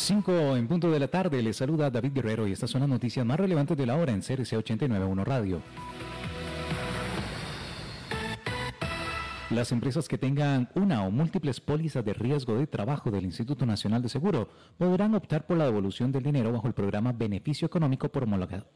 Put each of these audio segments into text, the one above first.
5 en punto de la tarde, le saluda David Guerrero y estas son las noticias más relevantes de la hora en CRC 891 Radio. Las empresas que tengan una o múltiples pólizas de riesgo de trabajo del Instituto Nacional de Seguro podrán optar por la devolución del dinero bajo el programa Beneficio Económico por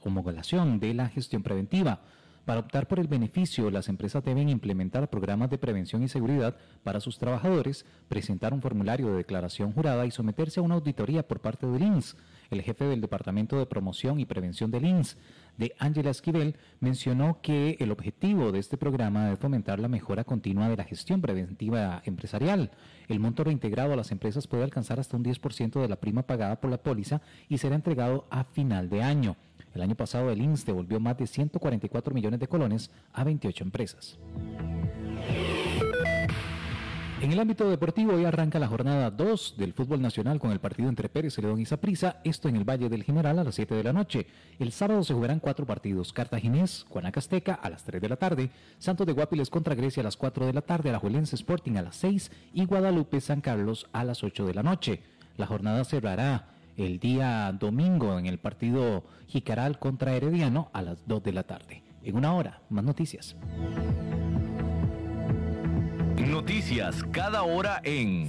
Homologación de la Gestión Preventiva. Para optar por el beneficio, las empresas deben implementar programas de prevención y seguridad para sus trabajadores, presentar un formulario de declaración jurada y someterse a una auditoría por parte del INS. El jefe del Departamento de Promoción y Prevención del INS, de Ángela Esquivel, mencionó que el objetivo de este programa es fomentar la mejora continua de la gestión preventiva empresarial. El monto reintegrado a las empresas puede alcanzar hasta un 10% de la prima pagada por la póliza y será entregado a final de año. El año pasado el INS devolvió más de 144 millones de colones a 28 empresas. En el ámbito deportivo hoy arranca la jornada 2 del fútbol nacional con el partido entre Pérez Celedón y Saprissa, esto en el Valle del General a las 7 de la noche. El sábado se jugarán cuatro partidos, Cartaginés, Guanacasteca a las 3 de la tarde, Santos de Guapiles contra Grecia a las 4 de la tarde, Alajuelense Sporting a las 6 y Guadalupe San Carlos a las 8 de la noche. La jornada cerrará el día domingo en el partido Jicaral contra Herediano a las 2 de la tarde. En una hora, más noticias. Noticias cada hora en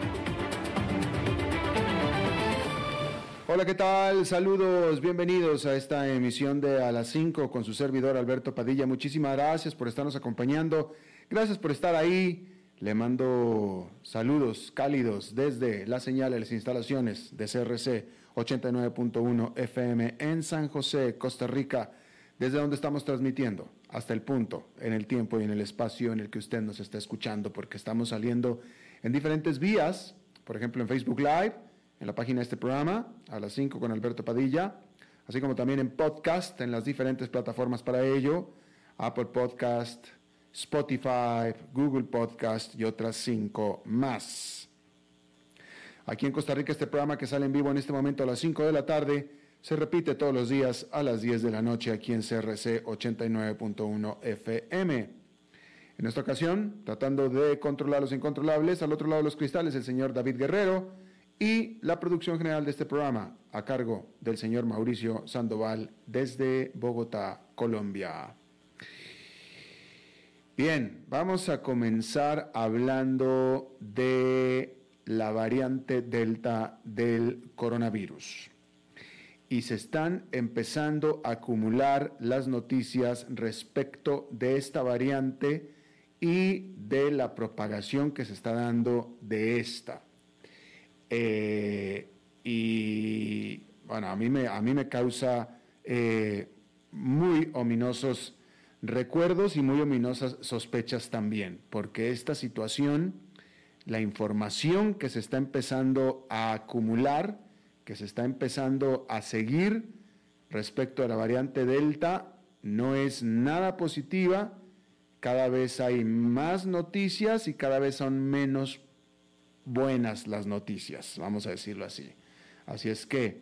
Hola, ¿qué tal? Saludos, bienvenidos a esta emisión de A las 5 con su servidor Alberto Padilla. Muchísimas gracias por estarnos acompañando. Gracias por estar ahí. Le mando saludos cálidos desde la señal de las instalaciones de CRC 89.1 FM en San José, Costa Rica, desde donde estamos transmitiendo hasta el punto, en el tiempo y en el espacio en el que usted nos está escuchando, porque estamos saliendo en diferentes vías, por ejemplo en Facebook Live en la página de este programa, a las 5 con Alberto Padilla, así como también en podcast, en las diferentes plataformas para ello, Apple Podcast, Spotify, Google Podcast y otras cinco más. Aquí en Costa Rica este programa que sale en vivo en este momento a las 5 de la tarde se repite todos los días a las 10 de la noche aquí en CRC 89.1 FM. En esta ocasión, tratando de controlar los incontrolables, al otro lado de los cristales el señor David Guerrero, y la producción general de este programa a cargo del señor Mauricio Sandoval desde Bogotá, Colombia. Bien, vamos a comenzar hablando de la variante Delta del coronavirus. Y se están empezando a acumular las noticias respecto de esta variante y de la propagación que se está dando de esta. Eh, y bueno, a mí me, a mí me causa eh, muy ominosos recuerdos y muy ominosas sospechas también, porque esta situación, la información que se está empezando a acumular, que se está empezando a seguir respecto a la variante Delta, no es nada positiva, cada vez hay más noticias y cada vez son menos buenas las noticias, vamos a decirlo así. Así es que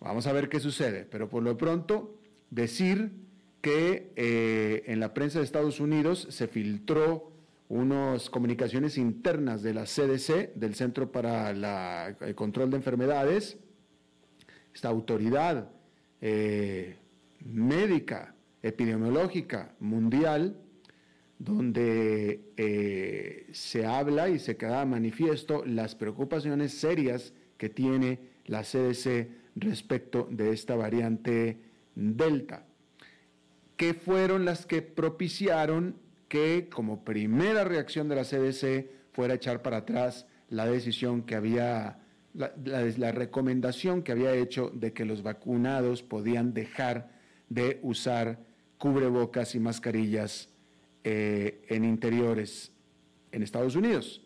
vamos a ver qué sucede, pero por lo pronto decir que eh, en la prensa de Estados Unidos se filtró unas comunicaciones internas de la CDC, del Centro para el Control de Enfermedades, esta autoridad eh, médica, epidemiológica mundial, donde eh, se habla y se queda manifiesto las preocupaciones serias que tiene la CDC respecto de esta variante Delta, que fueron las que propiciaron que como primera reacción de la CDC fuera echar para atrás la decisión que había, la, recomendación que había hecho de que los vacunados podían dejar de usar cubrebocas y mascarillas eh, en interiores en Estados Unidos.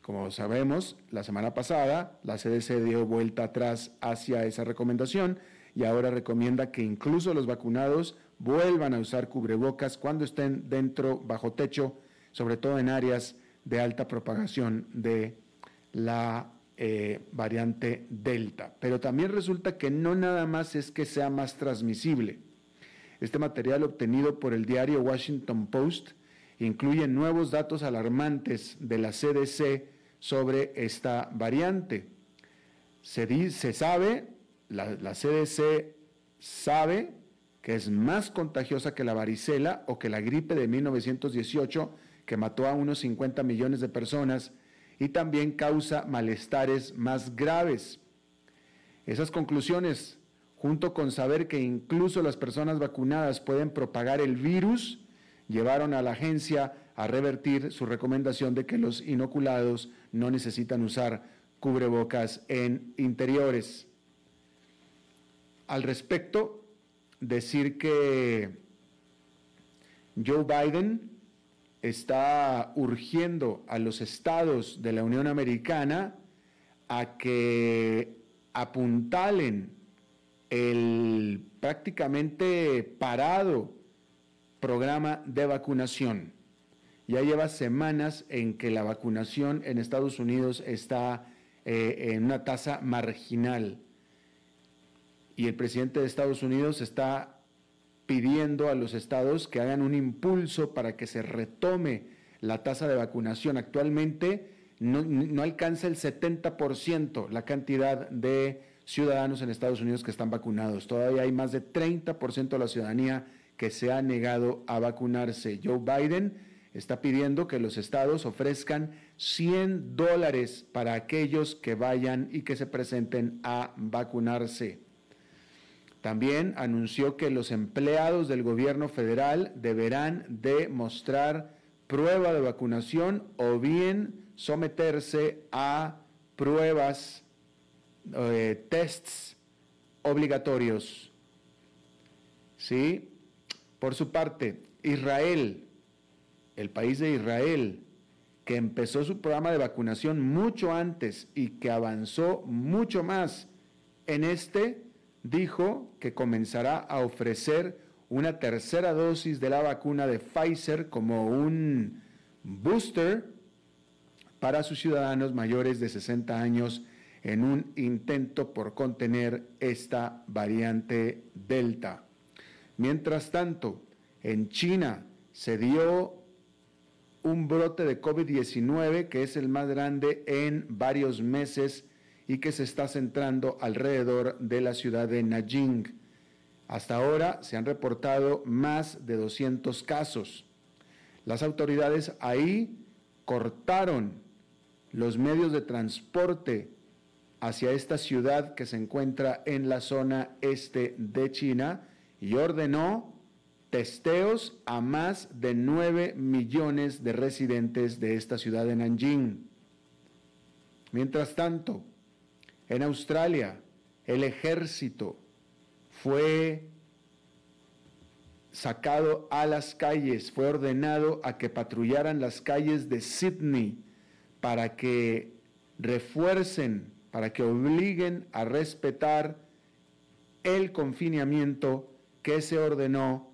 Como sabemos, la semana pasada la CDC dio vuelta atrás hacia esa recomendación y ahora recomienda que incluso los vacunados vuelvan a usar cubrebocas cuando estén dentro, bajo techo, sobre todo en áreas de alta propagación de la eh, variante Delta. Pero también resulta que no nada más es que sea más transmisible. Este material obtenido por el diario Washington Post incluye nuevos datos alarmantes de la CDC sobre esta variante. Se, se sabe, la, la CDC sabe que es más contagiosa que la varicela o que la gripe de 1918, que mató a unos 50 millones de personas y también causa malestares más graves. Esas conclusiones, junto con saber que incluso las personas vacunadas pueden propagar el virus, llevaron a la agencia a revertir su recomendación de que los inoculados no necesitan usar cubrebocas en interiores. Al respecto, decir que Joe Biden está urgiendo a los estados de la Unión Americana a que apuntalen el prácticamente parado programa de vacunación. Ya lleva semanas en que la vacunación en Estados Unidos está eh, en una tasa marginal y el presidente de Estados Unidos está pidiendo a los estados que hagan un impulso para que se retome la tasa de vacunación. Actualmente no, alcanza el 70% la cantidad de ciudadanos en Estados Unidos que están vacunados. Todavía hay más de 30% de la ciudadanía que se ha negado a vacunarse. Joe Biden está pidiendo que los estados ofrezcan 100 dólares para aquellos que vayan y que se presenten a vacunarse. También anunció que los empleados del gobierno federal deberán de mostrar prueba de vacunación o bien someterse a pruebas, eh, tests obligatorios. ¿Sí? Por su parte, Israel, el país de Israel, que empezó su programa de vacunación mucho antes y que avanzó mucho más en este, dijo que comenzará a ofrecer una tercera dosis de la vacuna de Pfizer como un booster para sus ciudadanos mayores de 60 años en un intento por contener esta variante Delta. Mientras tanto, en China se dio un brote de COVID-19 que es el más grande en varios meses y que se está centrando alrededor de la ciudad de Nanjing. Hasta ahora se han reportado más de 200 casos. Las autoridades ahí cortaron los medios de transporte hacia esta ciudad que se encuentra en la zona este de China y ordenó testeos a más de 9 millones de residentes de esta ciudad de Nanjing. Mientras tanto, en Australia, el ejército fue sacado a las calles, fue ordenado a que patrullaran las calles de Sydney para que refuercen, para que obliguen a respetar el confinamiento que se ordenó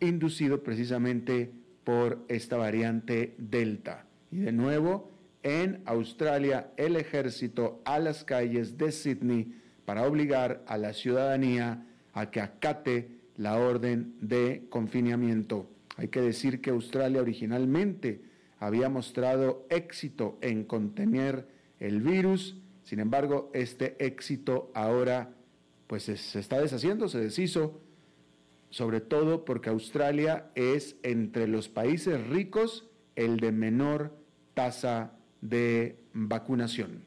inducido precisamente por esta variante Delta. Y de nuevo, en Australia, el ejército a las calles de Sydney para obligar a la ciudadanía a que acate la orden de confinamiento. Hay que decir que Australia originalmente había mostrado éxito en contener el virus, sin embargo, este éxito ahora pues se está deshaciendo, se deshizo, sobre todo porque Australia es entre los países ricos el de menor tasa de vacunación.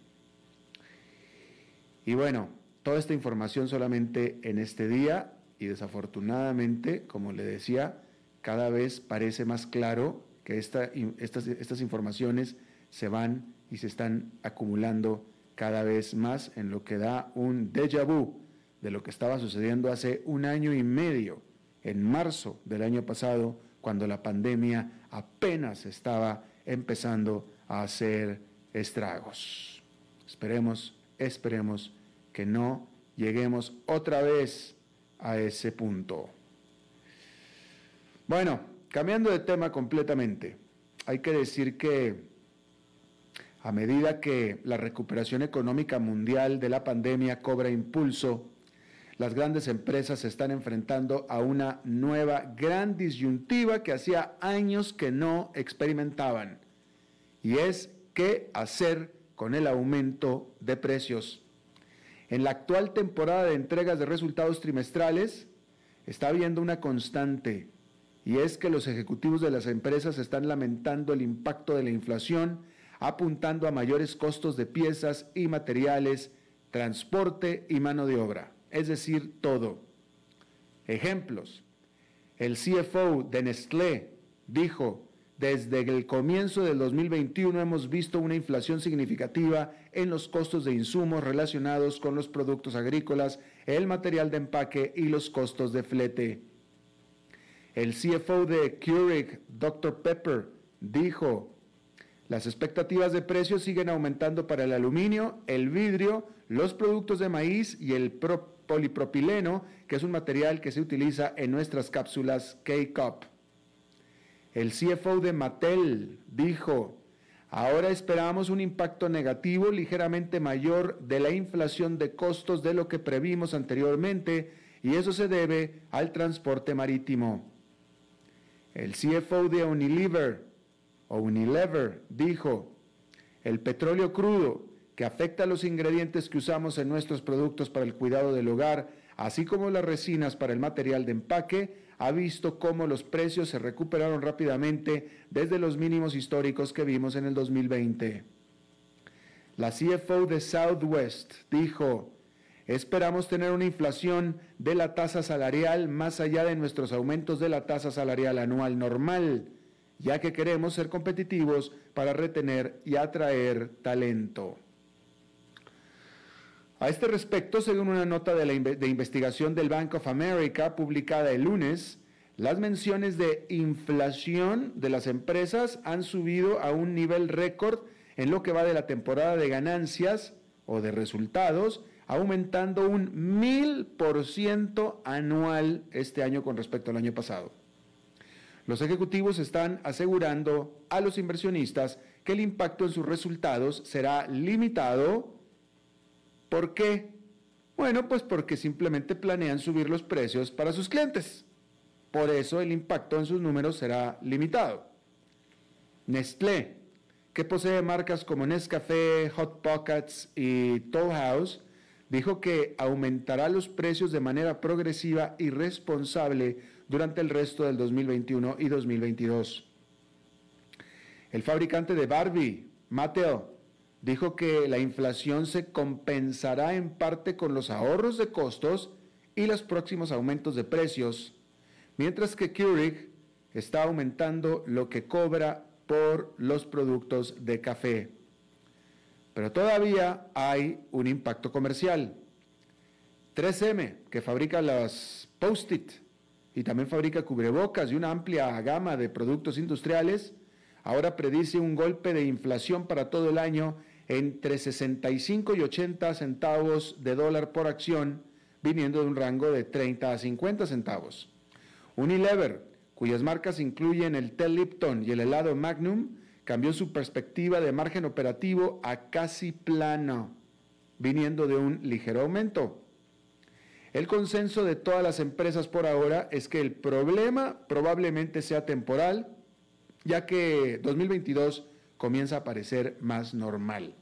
Y bueno, toda esta información solamente en este día y desafortunadamente, como le decía, cada vez parece más claro que estas, estas informaciones se van y se están acumulando cada vez más en lo que da un déjà vu de lo que estaba sucediendo hace un año y medio, en marzo del año pasado, cuando la pandemia apenas estaba empezando a hacer estragos. Esperemos, esperemos que no lleguemos otra vez a ese punto. Bueno, cambiando de tema completamente, hay que decir que a medida que la recuperación económica mundial de la pandemia cobra impulso, las grandes empresas se están enfrentando a una nueva gran disyuntiva que hacía años que no experimentaban, y es qué hacer con el aumento de precios. En la actual temporada de entregas de resultados trimestrales está habiendo una constante, y es que los ejecutivos de las empresas están lamentando el impacto de la inflación apuntando a mayores costos de piezas y materiales, transporte y mano de obra, es decir, todo. Ejemplos. El CFO de Nestlé dijo, desde el comienzo del 2021 hemos visto una inflación significativa en los costos de insumos relacionados con los productos agrícolas, el material de empaque y los costos de flete. El CFO de Keurig, Dr. Pepper, dijo, las expectativas de precios siguen aumentando para el aluminio, el vidrio, los productos de maíz y el polipropileno, que es un material que se utiliza en nuestras cápsulas K-Cup. El CFO de Mattel dijo, ahora esperamos un impacto negativo ligeramente mayor de la inflación de costos de lo que previmos anteriormente y eso se debe al transporte marítimo. El CFO de Unilever Unilever dijo, el petróleo crudo que afecta a los ingredientes que usamos en nuestros productos para el cuidado del hogar, así como las resinas para el material de empaque, ha visto cómo los precios se recuperaron rápidamente desde los mínimos históricos que vimos en el 2020. La CFO de Southwest dijo, esperamos tener una inflación de la tasa salarial más allá de nuestros aumentos de la tasa salarial anual normal ya que queremos ser competitivos para retener y atraer talento. A este respecto, según una nota de, investigación del Bank of America publicada el lunes, las menciones de inflación de las empresas han subido a un nivel récord en lo que va de la temporada de ganancias o de resultados, aumentando un mil por ciento anual este año con respecto al año pasado. Los ejecutivos están asegurando a los inversionistas que el impacto en sus resultados será limitado. ¿Por qué? Bueno, pues porque simplemente planean subir los precios para sus clientes. Por eso el impacto en sus números será limitado. Nestlé, que posee marcas como Nescafé, Hot Pockets y Toll House, dijo que aumentará los precios de manera progresiva y responsable durante el resto del 2021 y 2022. El fabricante de Barbie, Mattel, dijo que la inflación se compensará en parte con los ahorros de costos y los próximos aumentos de precios, mientras que Keurig está aumentando lo que cobra por los productos de café. Pero todavía hay un impacto comercial. 3M, que fabrica las Post-it y también fabrica cubrebocas y una amplia gama de productos industriales, ahora predice un golpe de inflación para todo el año entre 65 y 80 centavos de dólar por acción, viniendo de un rango de 30 a 50 centavos. Unilever cuyas marcas incluyen el té Lipton y el helado Magnum, cambió su perspectiva de margen operativo a casi plano, viniendo de un ligero aumento. El consenso de todas las empresas por ahora es que el problema probablemente sea temporal, ya que 2022 comienza a parecer más normal.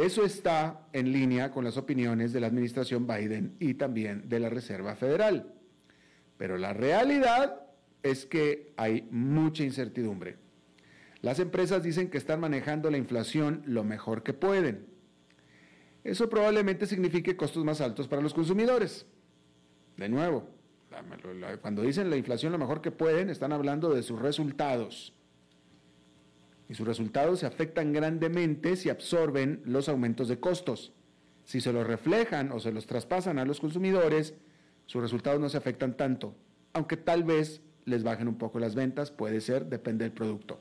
Eso está en línea con las opiniones de la administración Biden y también de la Reserva Federal. Pero la realidad es que hay mucha incertidumbre. Las empresas dicen que están manejando la inflación lo mejor que pueden. Eso probablemente signifique costos más altos para los consumidores. De nuevo, cuando dicen la inflación lo mejor que pueden, están hablando de sus resultados. Y sus resultados se afectan grandemente si absorben los aumentos de costos. Si se los reflejan o se los traspasan a los consumidores, sus resultados no se afectan tanto, aunque tal vez les bajen un poco las ventas, puede ser, depende del producto.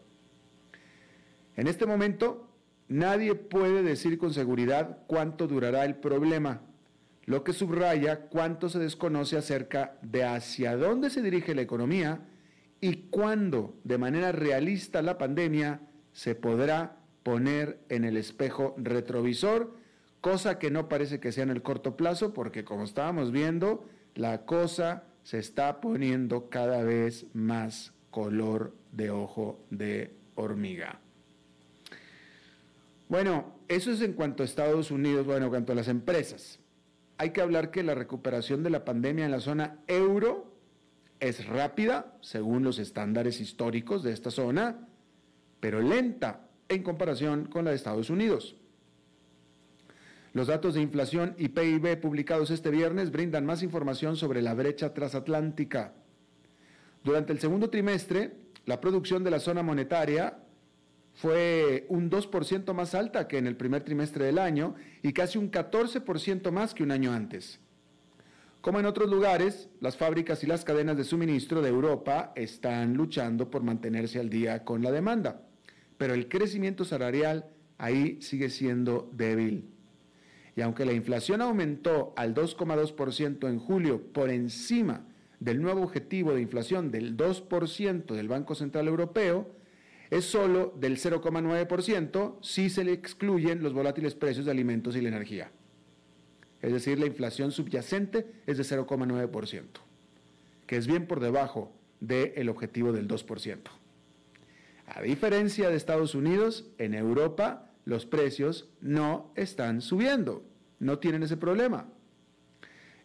En este momento, nadie puede decir con seguridad cuánto durará el problema, lo que subraya cuánto se desconoce acerca de hacia dónde se dirige la economía y cuándo, de manera realista, la pandemia se podrá poner en el espejo retrovisor, cosa que no parece que sea en el corto plazo, porque como estábamos viendo, la cosa se está poniendo cada vez más color de ojo de hormiga. Bueno, eso es en cuanto a Estados Unidos, bueno, en cuanto a las empresas. Hay que hablar que la recuperación de la pandemia en la zona euro es rápida, según los estándares históricos de esta zona, pero lenta en comparación con la de Estados Unidos. Los datos de inflación y PIB publicados este viernes brindan más información sobre la brecha transatlántica. Durante el segundo trimestre, la producción de la zona monetaria fue un 2% más alta que en el primer trimestre del año y casi un 14% más que un año antes. Como en otros lugares, las fábricas y las cadenas de suministro de Europa están luchando por mantenerse al día con la demanda, pero el crecimiento salarial ahí sigue siendo débil. Y aunque la inflación aumentó al 2,2% en julio por encima del nuevo objetivo de inflación del 2% del Banco Central Europeo, es solo del 0,9% si se le excluyen los volátiles precios de alimentos y la energía. Es decir, la inflación subyacente es de 0,9%, que es bien por debajo del objetivo del 2%. A diferencia de Estados Unidos, en Europa los precios no están subiendo, no tienen ese problema.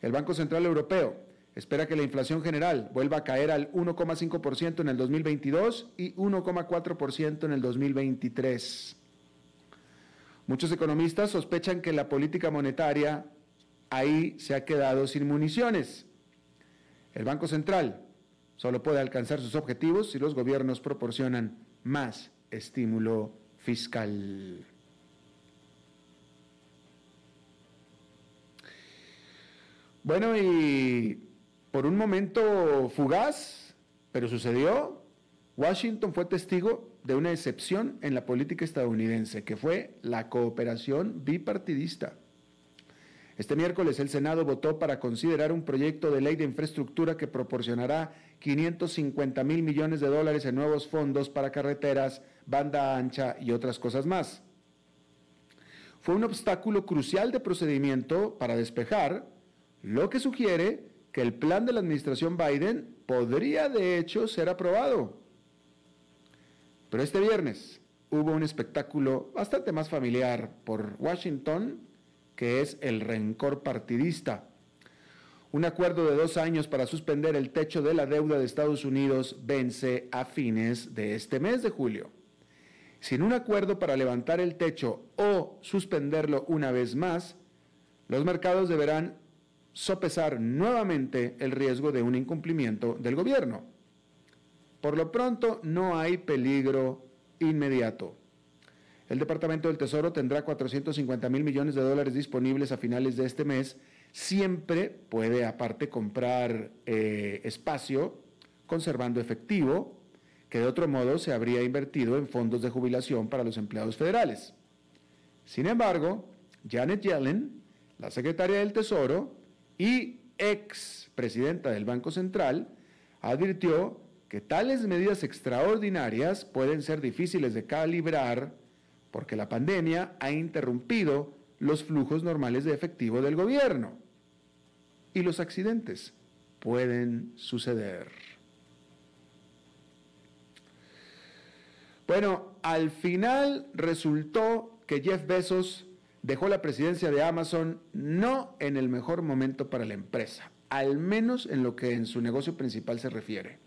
El Banco Central Europeo espera que la inflación general vuelva a caer al 1,5% en el 2022 y 1,4% en el 2023. Muchos economistas sospechan que la política monetaria ahí se ha quedado sin municiones. El Banco Central solo puede alcanzar sus objetivos si los gobiernos proporcionan más estímulo fiscal. Bueno, y por un momento fugaz, pero sucedió, Washington fue testigo de una excepción en la política estadounidense, que fue la cooperación bipartidista. Este miércoles el Senado votó para considerar un proyecto de ley de infraestructura que proporcionará 550 mil millones de dólares en nuevos fondos para carreteras, banda ancha y otras cosas más. Fue un obstáculo crucial de procedimiento para despejar lo que sugiere que el plan de la administración Biden podría de hecho ser aprobado. Pero este viernes hubo un espectáculo bastante más familiar por Washington, que es el rencor partidista. Un acuerdo de dos años para suspender el techo de la deuda de Estados Unidos vence a fines de este mes de julio. Sin un acuerdo para levantar el techo o suspenderlo una vez más, los mercados deberán sopesar nuevamente el riesgo de un incumplimiento del gobierno. Por lo pronto, no hay peligro inmediato. El Departamento del Tesoro tendrá 450 mil millones de dólares disponibles a finales de este mes. Siempre puede aparte comprar eh, espacio conservando efectivo, que de otro modo se habría invertido en fondos de jubilación para los empleados federales. Sin embargo, Janet Yellen, la secretaria del Tesoro, y ex presidenta del Banco Central, advirtió que tales medidas extraordinarias pueden ser difíciles de calibrar porque la pandemia ha interrumpido los flujos normales de efectivo del gobierno y los accidentes pueden suceder. Bueno, al final resultó que Jeff Bezos dejó la presidencia de Amazon no en el mejor momento para la empresa, al menos en lo que en su negocio principal se refiere.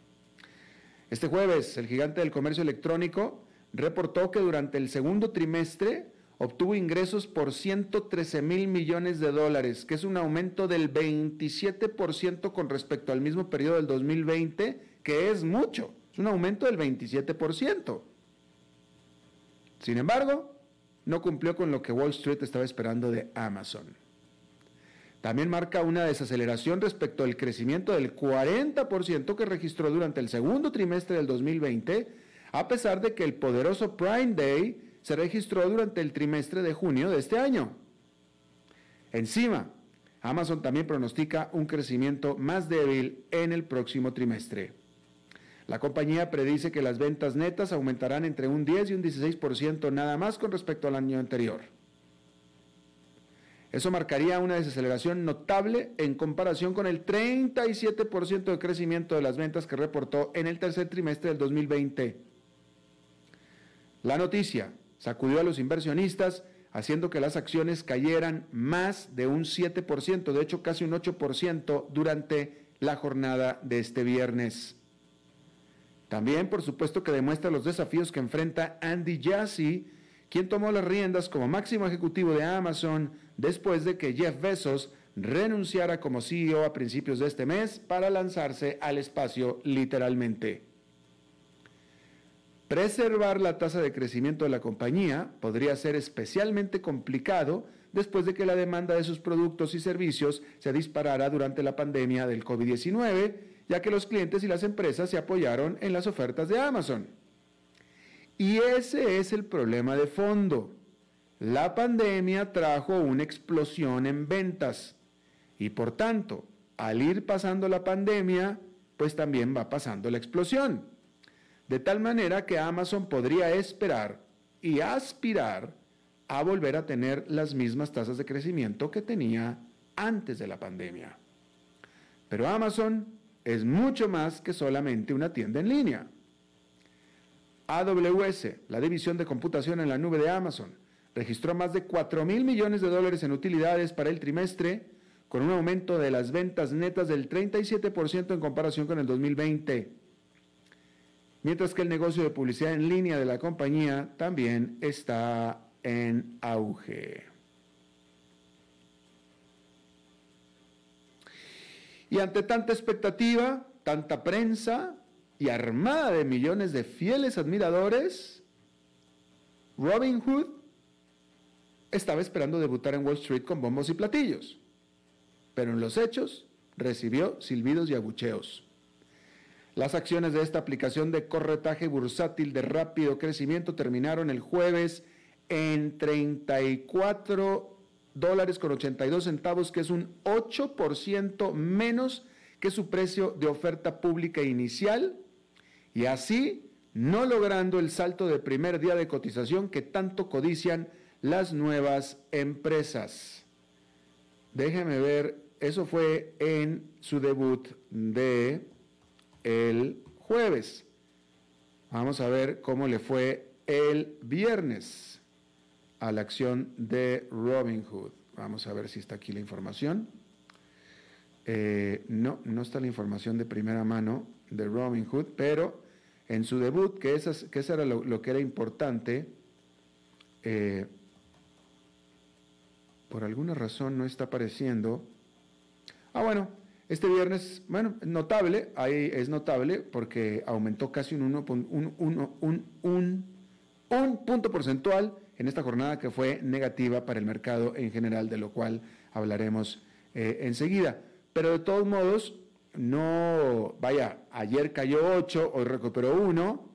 Este jueves, el gigante del comercio electrónico reportó que durante el segundo trimestre obtuvo ingresos por 113 mil millones de dólares, que es un aumento del 27% con respecto al mismo periodo del 2020, que es mucho, es un aumento del 27%. Sin embargo, no cumplió con lo que Wall Street estaba esperando de Amazon. También marca una desaceleración respecto al crecimiento del 40% que registró durante el segundo trimestre del 2020, a pesar de que el poderoso Prime Day se registró durante el trimestre de junio de este año. Encima, Amazon también pronostica un crecimiento más débil en el próximo trimestre. La compañía predice que las ventas netas aumentarán entre un 10 y un 16% nada más con respecto al año anterior. Eso marcaría una desaceleración notable en comparación con el 37% de crecimiento de las ventas que reportó en el tercer trimestre del 2020. La noticia sacudió a los inversionistas, haciendo que las acciones cayeran más de un 7%, de hecho casi un 8% durante la jornada de este viernes. También, por supuesto, que demuestra los desafíos que enfrenta Andy Jassy, quien tomó las riendas como máximo ejecutivo de Amazon después de que Jeff Bezos renunciara como CEO a principios de este mes para lanzarse al espacio literalmente. Preservar la tasa de crecimiento de la compañía podría ser especialmente complicado después de que la demanda de sus productos y servicios se disparara durante la pandemia del COVID-19 ya que los clientes y las empresas se apoyaron en las ofertas de Amazon. Y ese es el problema de fondo. La pandemia trajo una explosión en ventas y por tanto, al ir pasando la pandemia, pues también va pasando la explosión. De tal manera que Amazon podría esperar y aspirar a volver a tener las mismas tasas de crecimiento que tenía antes de la pandemia. Pero Amazon es mucho más que solamente una tienda en línea. AWS, la división de computación en la nube de Amazon, registró más de 4 mil millones de dólares en utilidades para el trimestre, con un aumento de las ventas netas del 37% en comparación con el 2020. Mientras que el negocio de publicidad en línea de la compañía también está en auge. Y ante tanta expectativa, tanta prensa y armada de millones de fieles admiradores, Robin Hood estaba esperando debutar en Wall Street con bombos y platillos, pero en los hechos recibió silbidos y abucheos. Las acciones de esta aplicación de corretaje bursátil de rápido crecimiento terminaron el jueves en 34 dólares con 82 centavos, que es un 8% menos que su precio de oferta pública inicial, y así no logrando el salto de primer día de cotización que tanto codician las nuevas empresas. Déjeme ver, eso fue en su debut de el jueves. Vamos a ver cómo le fue el viernes a la acción de Robinhood. Vamos a ver si está aquí la información. Eh, no, no está la información de primera mano de Robinhood, pero en su debut, que, esas, que era lo, que era importante, eh, por alguna razón no está apareciendo. Ah, bueno, este viernes, bueno, notable, ahí es notable porque aumentó casi un, un, un, un, un punto porcentual en esta jornada que fue negativa para el mercado en general, de lo cual hablaremos eh, enseguida. Pero de todos modos, no, vaya, ayer cayó 8, hoy recuperó 1,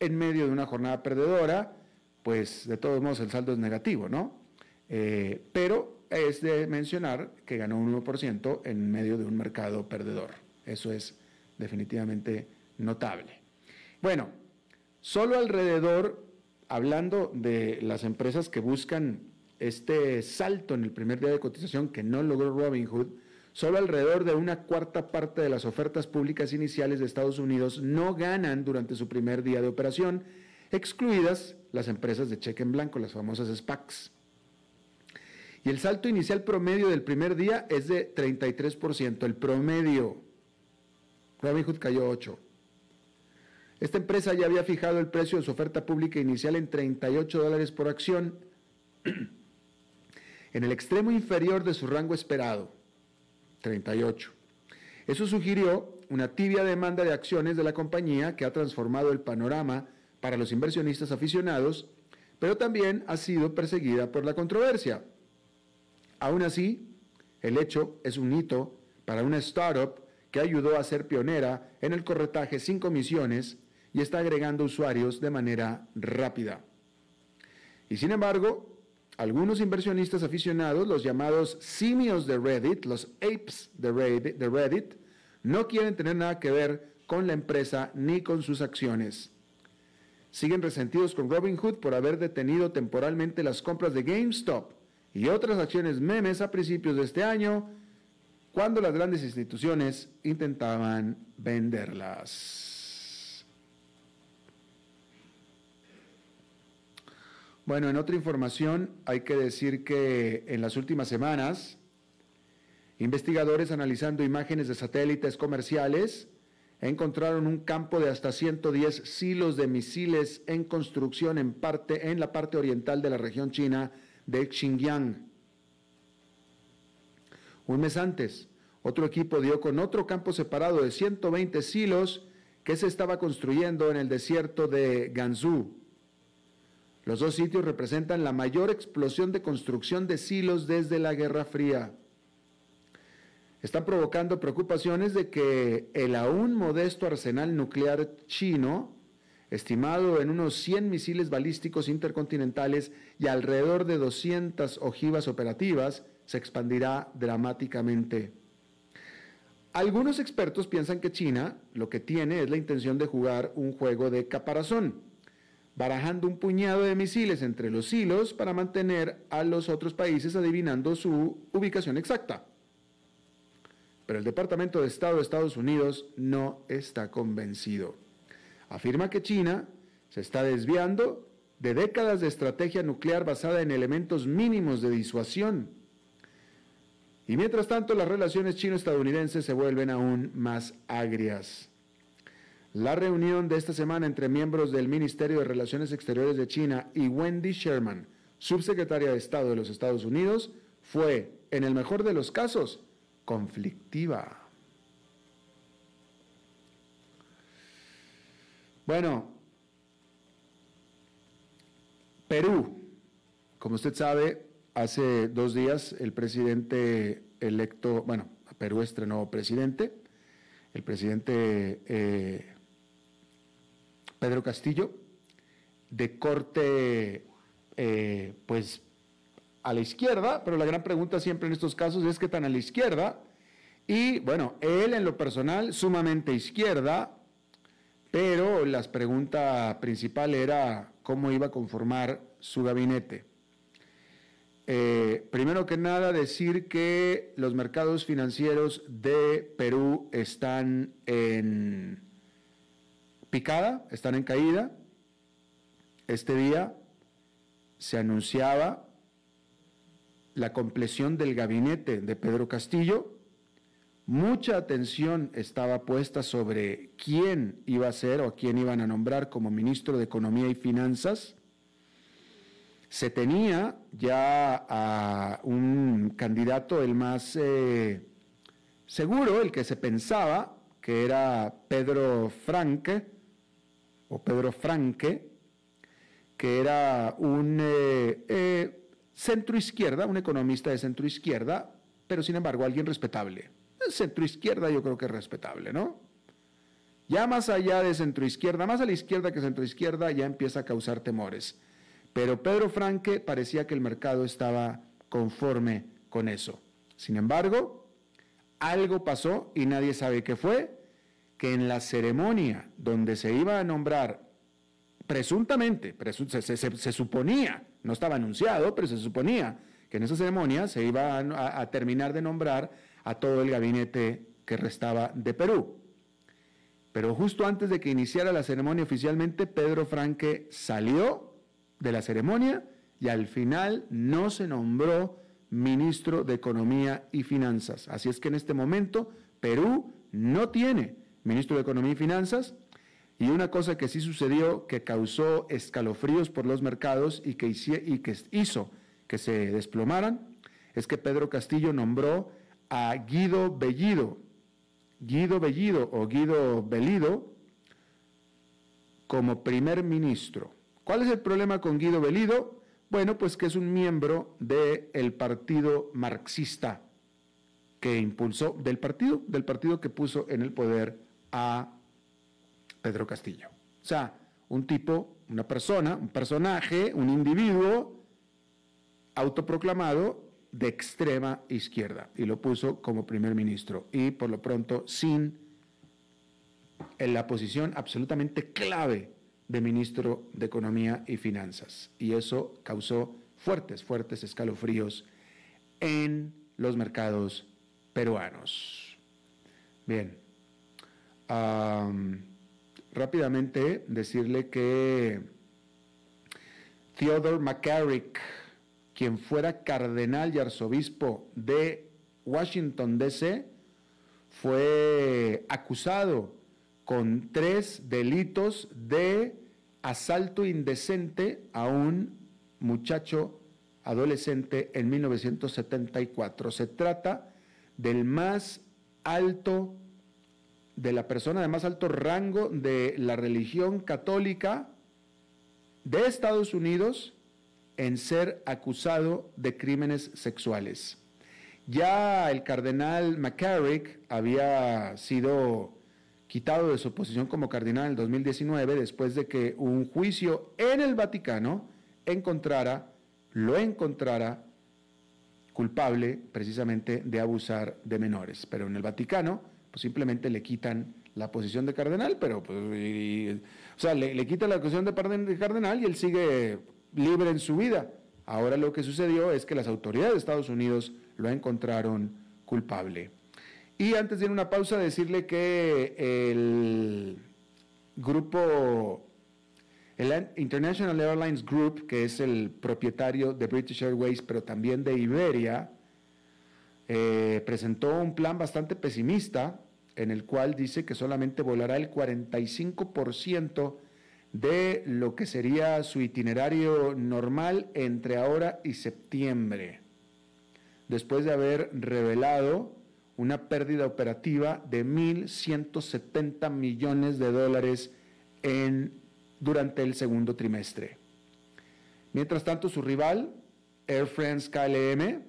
en medio de una jornada perdedora, pues de todos modos el saldo es negativo, ¿no? Eh, pero es de mencionar que ganó un 1% en medio de un mercado perdedor. Eso es definitivamente notable. Bueno, solo alrededor, hablando de las empresas que buscan este salto en el primer día de cotización que no logró Robinhood, solo alrededor de una cuarta parte de las ofertas públicas iniciales de Estados Unidos no ganan durante su primer día de operación, excluidas las empresas de cheque en blanco, las famosas SPACs. Y el salto inicial promedio del primer día es de 33%, el promedio. Robinhood cayó 8. Esta empresa ya había fijado el precio de su oferta pública inicial en 38 dólares por acción, en el extremo inferior de su rango esperado, 38. Eso sugirió una tibia demanda de acciones de la compañía que ha transformado el panorama para los inversionistas aficionados, pero también ha sido perseguida por la controversia. Aún así, el hecho es un hito para una startup que ayudó a ser pionera en el corretaje sin comisiones y está agregando usuarios de manera rápida. Y sin embargo, algunos inversionistas aficionados, los llamados simios de Reddit, los apes de Reddit, no quieren tener nada que ver con la empresa ni con sus acciones. Siguen resentidos con Robinhood por haber detenido temporalmente las compras de GameStop y otras acciones memes a principios de este año, cuando las grandes instituciones intentaban venderlas. Bueno, en otra información hay que decir que en las últimas semanas, investigadores analizando imágenes de satélites comerciales encontraron un campo de hasta 110 silos de misiles en construcción en, parte, en la parte oriental de la región china de Xinjiang. Un mes antes, otro equipo dio con otro campo separado de 120 silos que se estaba construyendo en el desierto de Gansu. Los dos sitios representan la mayor explosión de construcción de silos desde la Guerra Fría. Están provocando preocupaciones de que el aún modesto arsenal nuclear chino estimado en unos 100 misiles balísticos intercontinentales y alrededor de 200 ojivas operativas, se expandirá dramáticamente. Algunos expertos piensan que China lo que tiene es la intención de jugar un juego de caparazón, barajando un puñado de misiles entre los hilos para mantener a los otros países adivinando su ubicación exacta. Pero el Departamento de Estado de Estados Unidos no está convencido afirma que China se está desviando de décadas de estrategia nuclear basada en elementos mínimos de disuasión. Y mientras tanto, las relaciones chino-estadounidenses se vuelven aún más agrias. La reunión de esta semana entre miembros del Ministerio de Relaciones Exteriores de China y Wendy Sherman, subsecretaria de Estado de los Estados Unidos, fue, en el mejor de los casos, conflictiva. Bueno, Perú, como usted sabe, hace dos días el presidente electo, bueno, Perú estrenó presidente, el presidente eh, Pedro Castillo, de corte, eh, pues, a la izquierda, pero la gran pregunta siempre en estos casos es qué tan a la izquierda. Y bueno, él en lo personal, sumamente izquierda, pero la pregunta principal era cómo iba a conformar su gabinete. Eh, primero que nada, decir que los mercados financieros de Perú están en picada, están en caída. Este día se anunciaba la compleción del gabinete de Pedro Castillo Mucha atención estaba puesta sobre quién iba a ser o quién iban a nombrar como ministro de Economía y Finanzas. Se tenía ya a un candidato, el más eh, seguro, el que se pensaba, que era Pedro Franque, o Pedro Franque, que era un eh, eh, centro izquierda, un economista de centro izquierda, pero sin embargo alguien respetable centro izquierda yo creo que es respetable, ¿no? Ya más allá de centro izquierda, más a la izquierda que centro izquierda, ya empieza a causar temores. Pero Pedro Franque parecía que el mercado estaba conforme con eso. Sin embargo, algo pasó y nadie sabe qué fue, que en la ceremonia donde se iba a nombrar, presuntamente, se, suponía, no estaba anunciado, pero se suponía que en esa ceremonia se iba a terminar de nombrar a todo el gabinete que restaba de Perú. Pero justo antes de que iniciara la ceremonia oficialmente, Pedro Franque salió de la ceremonia y al final no se nombró ministro de Economía y Finanzas. Así es que en este momento Perú no tiene ministro de Economía y Finanzas. Y una cosa que sí sucedió, que causó escalofríos por los mercados y que, hizo que se desplomaran, es que Pedro Castillo nombró a Guido Bellido, Guido Bellido o Guido Bellido, como primer ministro. ¿Cuál es el problema con Guido Bellido? Bueno, pues que es un miembro del partido marxista que impulsó, del partido, del partido que puso en el poder a Pedro Castillo. O sea, un tipo, una persona, un personaje, un individuo autoproclamado de extrema izquierda y lo puso como primer ministro y por lo pronto sin en la posición absolutamente clave de ministro de Economía y Finanzas. Y eso causó fuertes, fuertes escalofríos en los mercados peruanos. Bien, rápidamente decirle que Theodore McCarrick, quien fuera cardenal y arzobispo de Washington, D.C., fue acusado con tres delitos de asalto indecente a un muchacho adolescente en 1974. Se trata del más alto, de la persona de más alto rango de la religión católica de Estados Unidos en ser acusado de crímenes sexuales. Ya el cardenal McCarrick había sido quitado de su posición como cardenal en el 2019 después de que un juicio en el Vaticano encontrara, lo encontrara culpable precisamente de abusar de menores. Pero en el Vaticano, pues simplemente le quitan la posición de cardenal, pero pues, o sea, le, le quitan la posición de cardenal y él sigue libre en su vida. Ahora lo que sucedió es que las autoridades de Estados Unidos lo encontraron culpable. Y antes de ir a una pausa, decirle que el grupo, el International Airlines Group, que es el propietario de British Airways, pero también de Iberia, eh, presentó un plan bastante pesimista en el cual dice que solamente volará el 45% de lo que sería su itinerario normal entre ahora y septiembre, después de haber revelado una pérdida operativa de 1.170 millones de dólares en, durante el segundo trimestre. Mientras tanto, su rival, Air France KLM,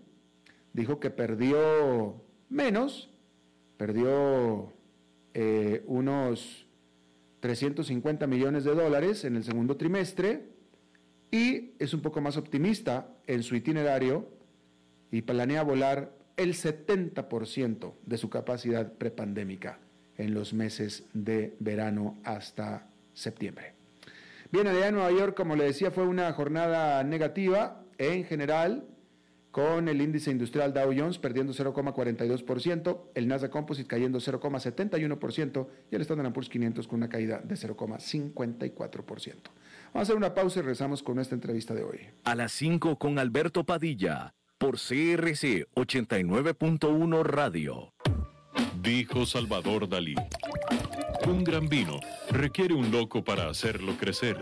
dijo que perdió menos, perdió eh, unos 350 millones de dólares en el segundo trimestre y es un poco más optimista en su itinerario y planea volar el 70% de su capacidad prepandémica en los meses de verano hasta septiembre. Bien, allá en Nueva York, como le decía, fue una jornada negativa en general, con el índice industrial Dow Jones perdiendo 0,42%, el Nasdaq Composite cayendo 0,71% y el Standard Poor's 500 con una caída de 0,54%. Vamos a hacer una pausa y regresamos con esta entrevista de hoy. A las 5 con Alberto Padilla por CRC 89.1 Radio. Dijo Salvador Dalí. Un gran vino requiere un loco para hacerlo crecer,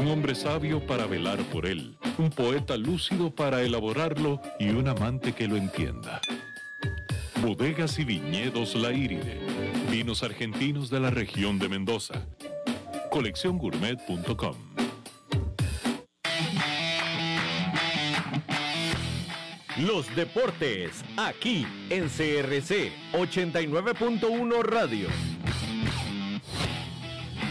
un hombre sabio para velar por él, un poeta lúcido para elaborarlo y un amante que lo entienda. Bodegas y viñedos La Iride, vinos argentinos de la región de Mendoza. Colecciongourmet.com Los deportes, aquí en CRC 89.1 Radio.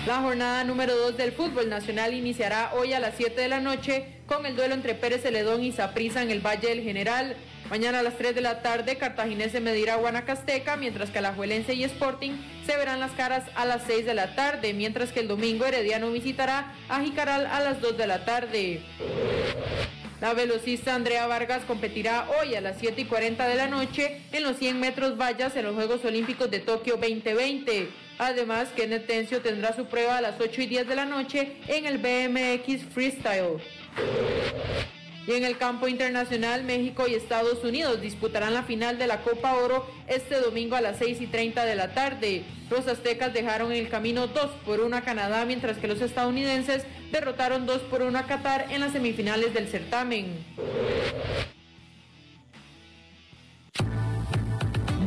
La jornada número 2 del fútbol nacional iniciará hoy a las 7 de la noche con el duelo entre Pérez Celedón y Saprissa en el Valle del General. Mañana a las 3 de la tarde, Cartaginés medirá a Guanacasteca, mientras que Alajuelense y Sporting se verán las caras a las 6 de la tarde, mientras que el domingo Herediano visitará a Jicaral a las 2 de la tarde. La velocista Andrea Vargas competirá hoy a las 7 y 40 de la noche en los 100 metros vallas en los Juegos Olímpicos de Tokio 2020. Además, Kenneth Tencio tendrá su prueba a las 8 y 10 de la noche en el BMX Freestyle. Y en el campo internacional, México y Estados Unidos disputarán la final de la Copa Oro este domingo a las 6 y 30 de la tarde. Los aztecas dejaron en el camino 2 por 1 a Canadá, mientras que los estadounidenses derrotaron 2 por 1 a Qatar en las semifinales del certamen.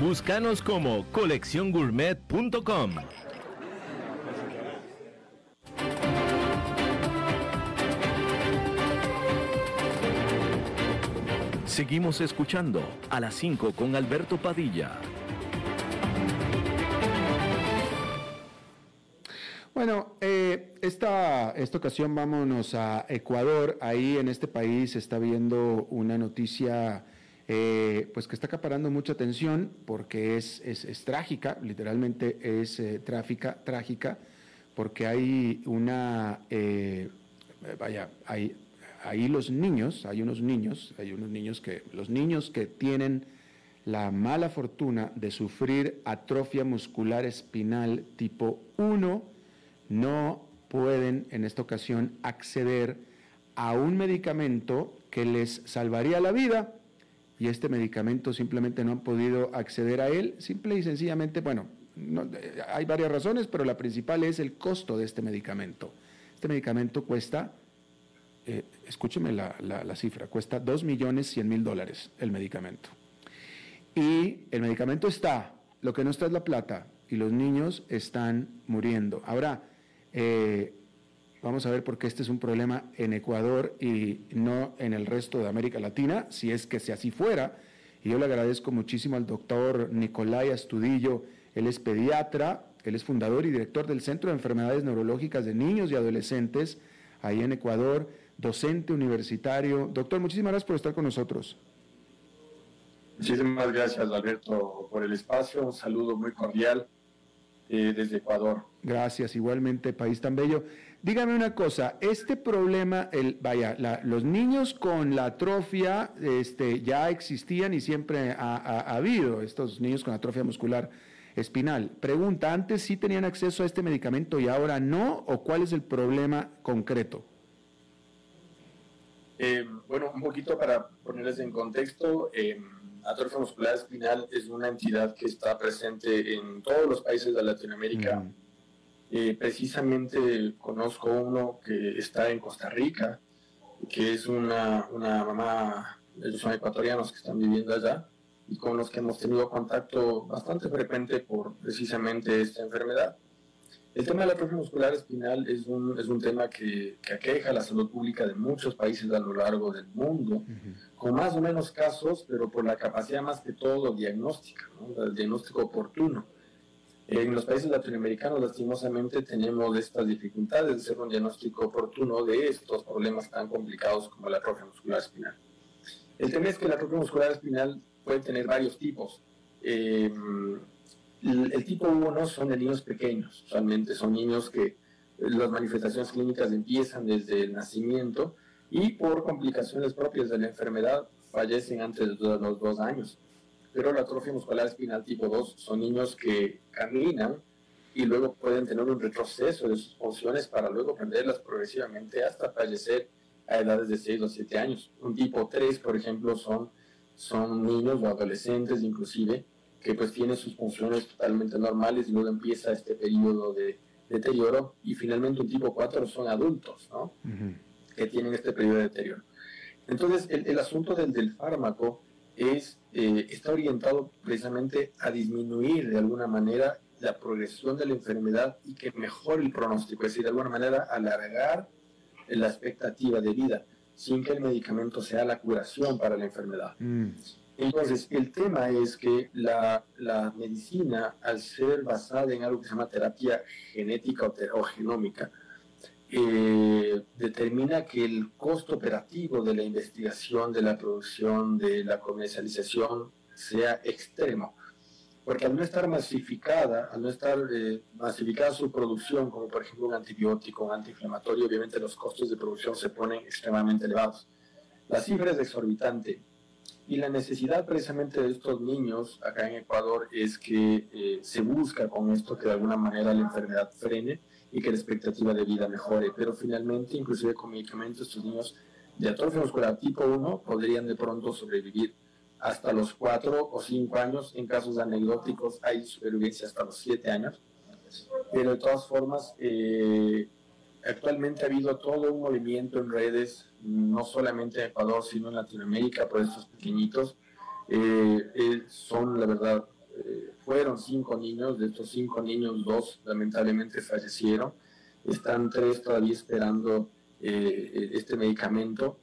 Búscanos como colecciongourmet.com. Seguimos escuchando a las 5 con Alberto Padilla. Bueno, eh, esta, esta ocasión vámonos a Ecuador. Ahí en este país está viendo una noticia eh, pues que está acaparando mucha atención porque es, es, trágica, literalmente es eh, tráfica, trágica, porque hay una, eh, vaya, hay, ahí los niños, hay unos niños, hay unos niños que, los niños que tienen la mala fortuna de sufrir atrofia muscular espinal tipo 1, no pueden en esta ocasión acceder a un medicamento que les salvaría la vida y este medicamento simplemente no han podido acceder a él, simple y sencillamente, bueno, hay varias razones, pero la principal es el costo de este medicamento. Este medicamento cuesta, eh, escúcheme la, la, cifra, cuesta 2 millones 100 mil dólares el medicamento. Y el medicamento está, lo que no está es la plata, y los niños están muriendo. Ahora, eh, Vamos a ver por qué este es un problema en Ecuador y no en el resto de América Latina, si es que si así fuera. Y yo le agradezco muchísimo al doctor Nicolai Astudillo, él es pediatra, él es fundador y director del Centro de Enfermedades Neurológicas de Niños y Adolescentes, ahí en Ecuador, docente universitario. Doctor, muchísimas gracias por estar con nosotros. Muchísimas gracias, Alberto, por el espacio. Un saludo muy cordial eh, desde Ecuador. Gracias, igualmente, país tan bello. Dígame una cosa, este problema, el, vaya, los niños con la atrofia este, ya existían y siempre ha, habido estos niños con atrofia muscular espinal. Pregunta, ¿antes sí tenían acceso a este medicamento y ahora no? ¿O cuál es el problema concreto? Eh, bueno, un poquito para ponerles en contexto, eh, atrofia muscular espinal es una entidad que está presente en todos los países de Latinoamérica. Eh, precisamente conozco uno que está en Costa Rica, que es una, una mamá, ellos son ecuatorianos que están viviendo allá y con los que hemos tenido contacto bastante frecuente por precisamente esta enfermedad. El tema de la atrofia muscular espinal es un, es un tema que, que, aqueja la salud pública de muchos países a lo largo del mundo, con más o menos casos, pero por la capacidad más que todo diagnóstica, el diagnóstico oportuno. En los países latinoamericanos, lastimosamente, tenemos estas dificultades de hacer un diagnóstico oportuno de estos problemas tan complicados como la atrofia muscular espinal. El tema es que la atrofia muscular espinal puede tener varios tipos. Eh, el, tipo 1 son de niños pequeños, usualmente son niños que las manifestaciones clínicas empiezan desde el nacimiento y por complicaciones propias de la enfermedad fallecen antes de los dos años. Pero la atrofia muscular espinal tipo 2 son niños que caminan y luego pueden tener un retroceso de sus funciones para luego perderlas progresivamente hasta fallecer a edades de 6 o 7 años. Un tipo 3, por ejemplo, son, son niños o adolescentes inclusive que pues tienen sus funciones totalmente normales y luego empieza este periodo de deterioro y finalmente un tipo 4 son adultos, ¿no? Que tienen este periodo de deterioro. Entonces, el, el asunto del, del, fármaco es, eh, está orientado precisamente a disminuir de alguna manera la progresión de la enfermedad y que mejore el pronóstico, es decir, de alguna manera alargar la expectativa de vida sin que el medicamento sea la curación para la enfermedad. Mm. Entonces, el tema es que la, la, medicina, al ser basada en algo que se llama terapia genética o, genómica, eh, determina que el costo operativo de la investigación, de la producción, de la comercialización sea extremo. Porque al no estar masificada, al no estar eh, masificada su producción, como por ejemplo un antibiótico, un antiinflamatorio, obviamente los costos de producción se ponen extremadamente elevados. La cifra es exorbitante y la necesidad precisamente de estos niños acá en Ecuador es que eh, se busca con esto que de alguna manera la enfermedad frene y que la expectativa de vida mejore. Pero finalmente, inclusive con medicamentos, estos niños de atrofia muscular tipo 1 podrían de pronto sobrevivir hasta los 4 o 5 años. En casos anecdóticos hay supervivencia hasta los 7 años. Pero de todas formas, eh, actualmente ha habido todo un movimiento en redes no solamente en Ecuador, sino en Latinoamérica, por estos pequeñitos. Eh, eh, son, la verdad, eh, fueron cinco niños, de estos cinco niños, dos lamentablemente fallecieron. Están tres todavía esperando este medicamento.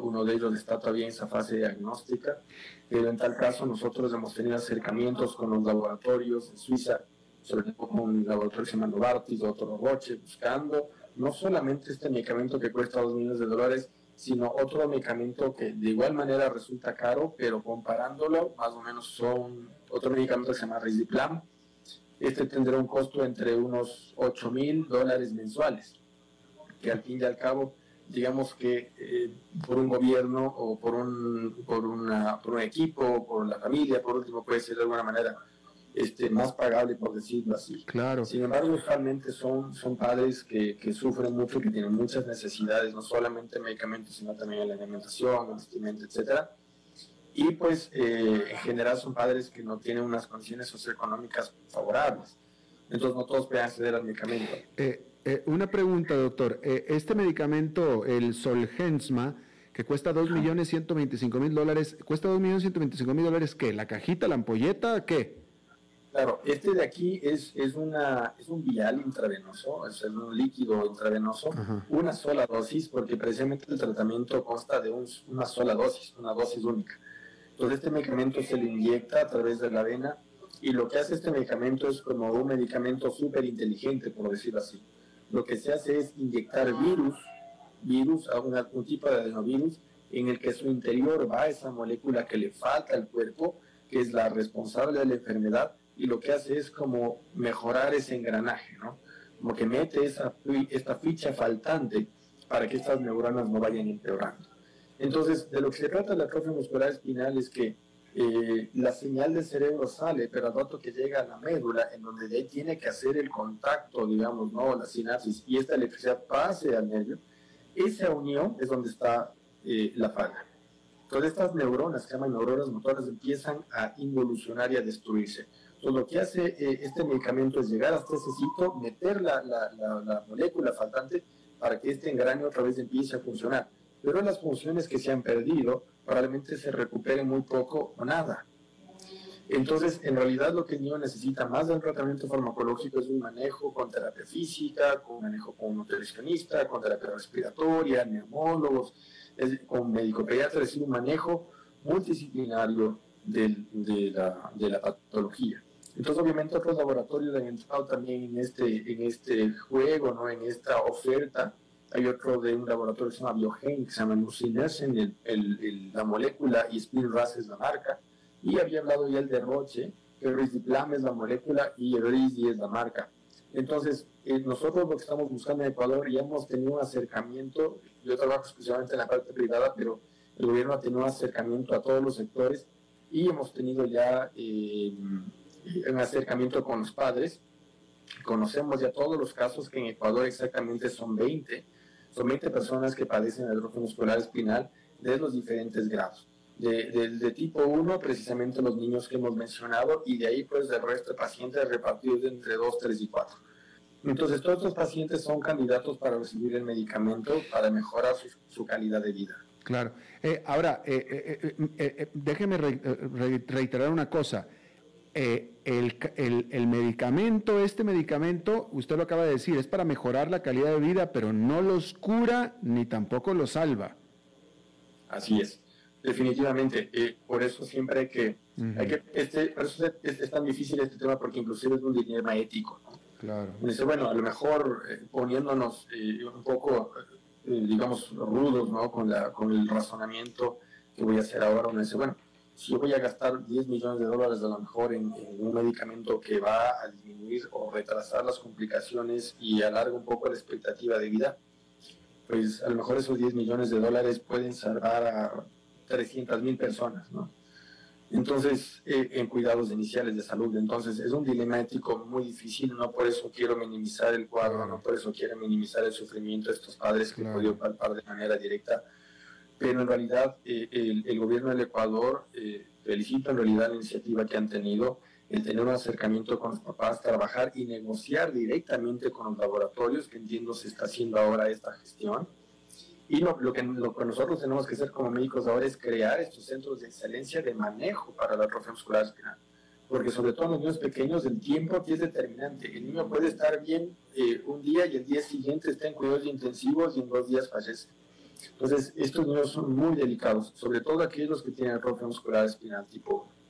uno de ellos está todavía en esa fase diagnóstica, pero en tal caso nosotros hemos tenido acercamientos con los laboratorios en Suiza, sobre todo con un laboratorio que se llama Novartis, otro Roche, buscando no solamente este medicamento que cuesta 2 millones de dólares, sino otro medicamento que de igual manera resulta caro, pero comparándolo, más o menos son otro medicamento que se llama Risdiplam. Este tendrá un costo entre unos 8 mil dólares mensuales, que al fin y al cabo, digamos que eh, por un gobierno o por un, por, una, por un equipo, por la familia, por último, puede ser de alguna manera este, más pagable, por decirlo así. Claro. Sin embargo, usualmente son, son padres que, que, sufren mucho, que tienen muchas necesidades, no solamente medicamentos, sino también la alimentación, el vestimenta, etcétera. Y pues eh, en general son padres que no tienen unas condiciones socioeconómicas favorables. Entonces no todos pueden acceder al medicamento. Eh, eh, una pregunta, doctor. este medicamento, el Solgensma, que cuesta 2.125.000 dólares, ¿cuesta 2.125.000 dólares qué? ¿La cajita, la ampolleta, qué? Claro, este de aquí es, es, una, es un vial intravenoso, es un líquido intravenoso, una sola dosis, porque precisamente el tratamiento consta de una sola dosis, una dosis única. Entonces este medicamento se le inyecta a través de la vena y lo que hace este medicamento es como un medicamento súper inteligente, por decirlo así. Lo que se hace es inyectar virus, virus, un tipo de adenovirus, en el que su interior va esa molécula que le falta al cuerpo, que es la responsable de la enfermedad, y lo que hace es como mejorar ese engranaje, ¿no? Como que mete esa, esta ficha faltante para que estas neuronas no vayan empeorando. Entonces, de lo que se trata la atrofia muscular espinal es que eh, la señal del cerebro sale, pero al rato que llega a la médula, en donde ahí tiene que hacer el contacto, digamos, ¿no? La sinapsis y esta electricidad pase al nervio, esa unión es donde está eh, la falla. Entonces, estas neuronas, que se llaman neuronas motoras, empiezan a involucionar y a destruirse. Entonces, lo que hace eh, este medicamento es llegar hasta ese sitio, meter la, la, molécula faltante para que este engrane otra vez empiece a funcionar. Pero las funciones que se han perdido probablemente se recuperen muy poco o nada. Entonces, en realidad lo que el niño necesita más del tratamiento farmacológico es un manejo con terapia física, con manejo con un nutricionista, con terapia respiratoria, neumólogos, con médico pediatra, es decir, un manejo multidisciplinario de, la, de la patología. Entonces, obviamente, otros laboratorios han entrado también en este, en este juego, ¿no? en esta oferta. Hay otro de un laboratorio que se llama Biogen, que se llama Nusinersen, el, la molécula, y Spinraz es la marca. Y había hablado ya el de Roche, que Risdiplam es la molécula y Evrysdi es la marca. Entonces, eh, nosotros lo que estamos buscando en Ecuador ya hemos tenido un acercamiento, yo trabajo exclusivamente en la parte privada, pero el gobierno ha tenido un acercamiento a todos los sectores y hemos tenido ya eh, un acercamiento con los padres. Conocemos ya todos los casos que en Ecuador exactamente son 20, 20 personas que padecen atrofia muscular espinal de los diferentes grados. De, de, tipo 1, precisamente los niños que hemos mencionado, y de ahí pues el resto de pacientes repartidos entre 2, 3 y 4. Entonces, todos estos pacientes son candidatos para recibir el medicamento para mejorar su, calidad de vida. Claro. Eh, ahora, eh, eh, déjeme reiterar una cosa. El, el, el, medicamento, este medicamento, usted lo acaba de decir, es para mejorar la calidad de vida, pero no los cura ni tampoco los salva. Así es, definitivamente. por eso siempre hay que, hay que este, por eso es, tan difícil este tema, porque inclusive es un dilema ético. ¿no? Claro. Dice, bueno, a lo mejor eh, poniéndonos eh, un poco, eh, digamos, rudos, ¿no? Con, la, con el razonamiento que voy a hacer ahora, uno dice, bueno, si yo voy a gastar 10 millones de dólares a lo mejor en, un medicamento que va a disminuir o retrasar las complicaciones y alarga un poco la expectativa de vida, pues a lo mejor esos 10 millones de dólares pueden salvar a 300 mil personas, ¿no? Entonces, eh, en cuidados iniciales de salud. Entonces, es un dilema ético muy difícil, no por eso quiero minimizar el cuadro, no por eso quiero minimizar el sufrimiento de estos padres que he podido palpar de manera directa, pero en realidad eh, el, gobierno del Ecuador eh, felicita en realidad la iniciativa que han tenido, el tener un acercamiento con los papás, trabajar y negociar directamente con los laboratorios, que entiendo se está haciendo ahora esta gestión y lo, que, nosotros tenemos que hacer como médicos ahora es crear estos centros de excelencia de manejo para la atrofia muscular espinal. Porque sobre todo en los niños pequeños el tiempo aquí es determinante. El niño puede estar bien eh, un día y el día siguiente está en cuidados intensivos y en dos días fallece. Entonces, estos niños son muy delicados, sobre todo aquellos que tienen atrofia muscular espinal tipo 1.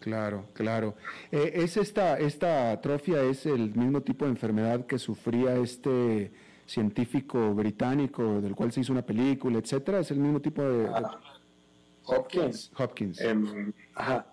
Claro, claro. Eh, es esta, esta atrofia es el mismo tipo de enfermedad que sufría este científico británico del cual se hizo una película, etcétera, es el mismo tipo de... Ah, Hopkins. Hopkins. Em, ajá.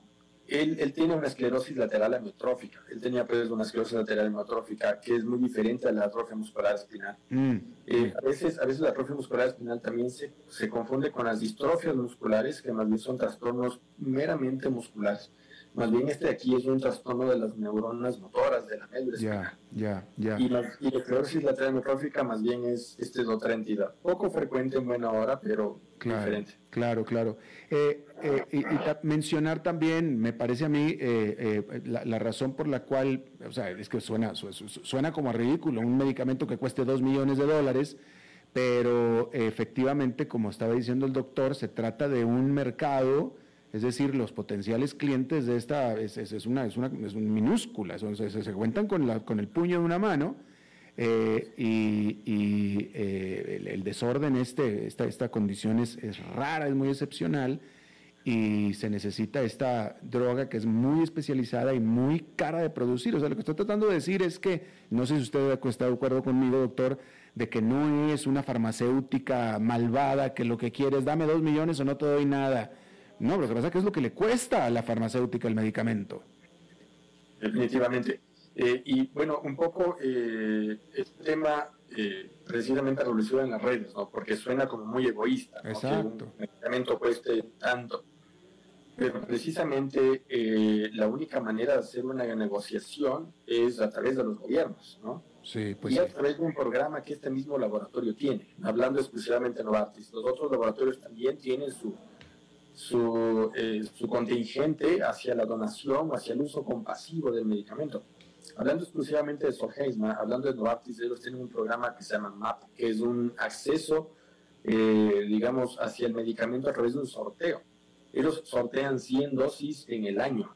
Él, él, tiene una esclerosis lateral amiotrófica. Él tenía pues una esclerosis lateral amiotrófica que es muy diferente a la atrofia muscular espinal. Mm. Eh, a, veces, a veces la atrofia muscular espinal también se, se confunde con las distrofias musculares, que más bien son trastornos meramente musculares. Más bien este aquí es un trastorno de las neuronas motoras de la médula Ya, ya, ya. Y la, y esclerosis lateral amiotrófica más bien es, este, otra entidad. Poco frecuente en buena hora, pero diferente. Claro, claro. Eh, eh, y, mencionar también, me parece a mí, eh, la, razón por la cual, o sea, es que suena, suena como a ridículo, un medicamento que cueste dos millones de dólares, pero efectivamente, como estaba diciendo el doctor, se trata de un mercado es decir, los potenciales clientes de esta es, es, una, es, es minúscula, se, se, cuentan con, la, con el puño de una mano eh, y, eh, el, desorden, este, esta, esta condición es, rara, es muy excepcional y se necesita esta droga que es muy especializada y muy cara de producir. O sea, lo que estoy tratando de decir es que, no sé si usted está de acuerdo conmigo, doctor, de que no es una farmacéutica malvada que lo que quiere es dame dos millones o no te doy nada no, lo que pasa es que es lo que le cuesta a la farmacéutica el medicamento. Definitivamente. Eh, y bueno, un poco eh, este tema eh, precisamente revoluciona en las redes, ¿no? porque suena como muy egoísta, ¿no? Exacto. que un medicamento cueste tanto. Pero precisamente eh, la única manera de hacer una negociación es a través de los gobiernos, ¿no? Sí, pues y a través de un programa que este mismo laboratorio tiene, hablando exclusivamente de Novartis. Los otros laboratorios también tienen su, su, eh, su contingente hacia la donación o hacia el uso compasivo del medicamento. Hablando exclusivamente de Solheima, hablando de Novartis, ellos tienen un programa que se llama MAP, que es un acceso, eh, digamos, hacia el medicamento a través de un sorteo. Ellos sortean 100 dosis en el año.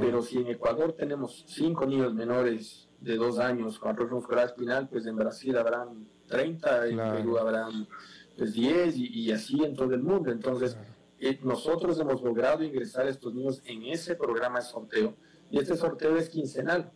Pero si en Ecuador tenemos 5 niños menores de 2 años con atrofia muscular espinal, pues en Brasil habrán 30, en Perú habrán pues, 10 y, así en todo el mundo. Entonces, nosotros hemos logrado ingresar a estos niños en ese programa de sorteo y este sorteo es quincenal.